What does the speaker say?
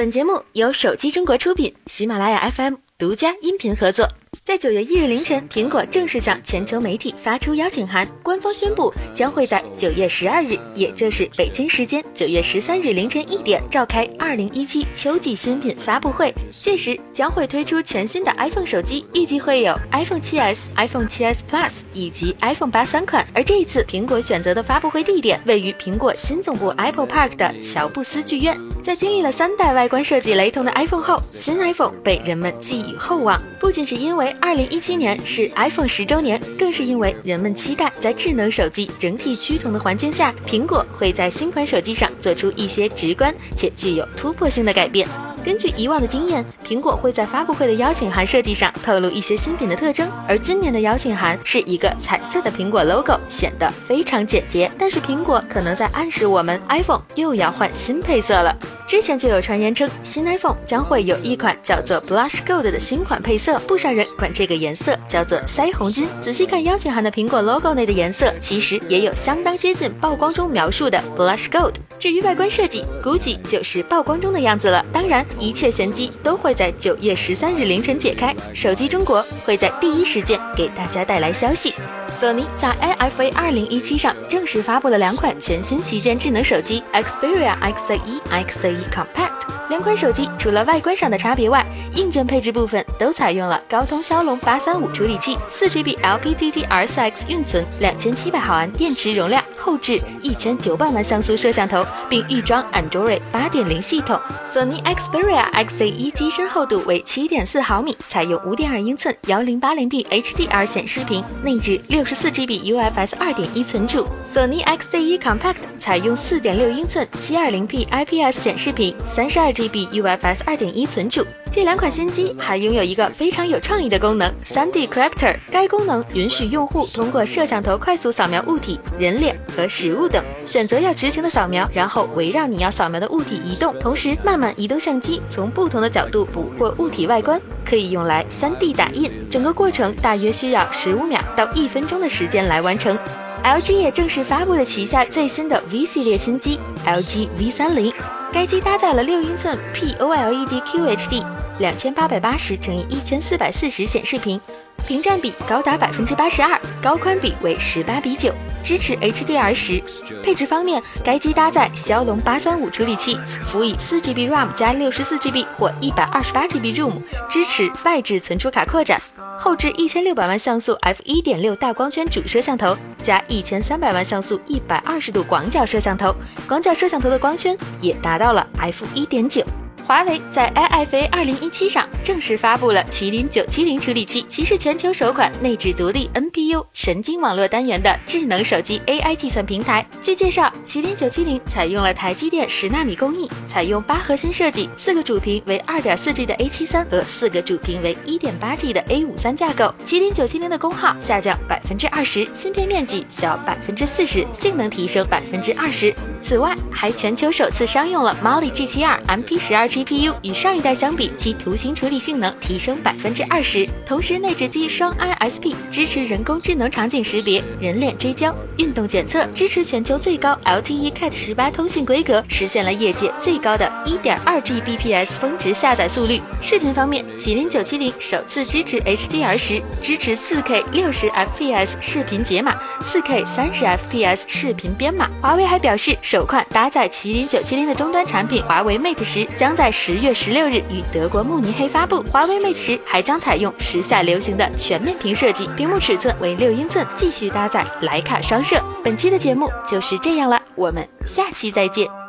本节目由手机中国出品，喜马拉雅 FM 独家音频合作。在九月一日凌晨，苹果正式向全球媒体发出邀请函，官方宣布将会在九月十二日，也就是北京时间九月十三日凌晨一点，召开二零一七秋季新品发布会。届时将会推出全新的 iPhone 手机，预计会有 iPhone 7s、iPhone 7s Plus 以及 iPhone 八三款。而这一次，苹果选择的发布会地点位于苹果新总部 Apple Park 的乔布斯剧院。在经历了三代外观设计雷同的 iPhone 后，新 iPhone 被人们寄予厚望，不仅是因为二零一七年是 iPhone 十周年，更是因为人们期待在智能手机整体趋同的环境下，苹果会在新款手机上做出一些直观且具有突破性的改变。根据以往的经验，苹果会在发布会的邀请函设计上透露一些新品的特征，而今年的邀请函是一个彩色的苹果 logo，显得非常简洁。但是苹果可能在暗示我们，iPhone 又要换新配色了。之前就有传言称，新 iPhone 将会有一款叫做 Blush Gold 的新款配色，不少人管这个颜色叫做腮红金。仔细看邀请函的苹果 logo 内的颜色，其实也有相当接近曝光中描述的 Blush Gold。至于外观设计，估计就是曝光中的样子了。当然。一切玄机都会在九月十三日凌晨解开，手机中国会在第一时间给大家带来消息。索尼在 NFA 二零一七上正式发布了两款全新旗舰智能手机 Xperia XA1、XA1 Compact。两款手机除了外观上的差别外，硬件配置部分都采用了高通骁龙八三五处理器，四 GB LPDDR4X 运存，两千七百毫安电池容量，后置一千九百万像素摄像头，并预装 Android 八点零系统。索尼 Xperia XZ1 机身厚度为七点四毫米，采用五点二英寸幺零八零 p HDR 显示屏，内置六十四 GB UFS 二点一存储。索尼 XZ1 Compact 采用四点六英寸七二零 p IPS 显示屏，三十二 GB UFS 二点一存储。这两款新机还拥有一个非常有创意的功能 ——3D Corrector。该功能允许用户通过摄像头快速扫描物体、人脸和食物等，选择要执行的扫描，然后围绕你要扫描的物体移动，同时慢慢移动相机，从不同的角度捕获物体外观，可以用来 3D 打印。整个过程大约需要十五秒到一分钟的时间来完成。LG 也正式发布了旗下最新的 V 系列新机 LG V30。该机搭载了六英寸 POLED QHD 两千八百八十乘以一千四百四十显示屏，屏占比高达百分之八十二，高宽比为十八比九，支持 HDR 十。配置方面，该机搭载骁龙八三五处理器，辅以四 GB RAM 加六十四 GB 或一百二十八 GB ROM，支持外置存储卡扩展。后置一千六百万像素 f 一点六大光圈主摄像头，加一千三百万像素一百二十度广角摄像头，广角摄像头的光圈也达到了 f 一点九。华为在 IFA 二零一七上正式发布了麒麟九七零处理器，其是全球首款内置独立 NPU 神经网络单元的智能手机 AI 计算平台。据介绍，麒麟九七零采用了台积电十纳米工艺，采用八核心设计，四个主频为二点四 G 的 A 七三和四个主频为一点八 G 的 A 五三架构。麒麟九七零的功耗下降百分之二十，芯片面积小百分之四十，性能提升百分之二十。此外，还全球首次商用了 Mali G 七二 MP 十二 GPU，与上一代相比，其图形处理性能提升百分之二十。同时，内置机双 ISP，支持人工智能场景识别、人脸追焦、运动检测，支持全球最高 LTE Cat 十八通信规格，实现了业界最高的一点二 Gbps 峰值下载速率。视频方面，麒麟九七零首次支持 HDR 十，支持四 K 六十 FPS 视频解码，四 K 三十 FPS 视频编码。华为还表示。首款搭载麒麟九七零的终端产品华为 Mate 十将在在十月十六日于德国慕尼黑发布。华为 Mate 十还将采用时下流行的全面屏设计，屏幕尺寸为六英寸，继续搭载徕卡双摄。本期的节目就是这样了，我们下期再见。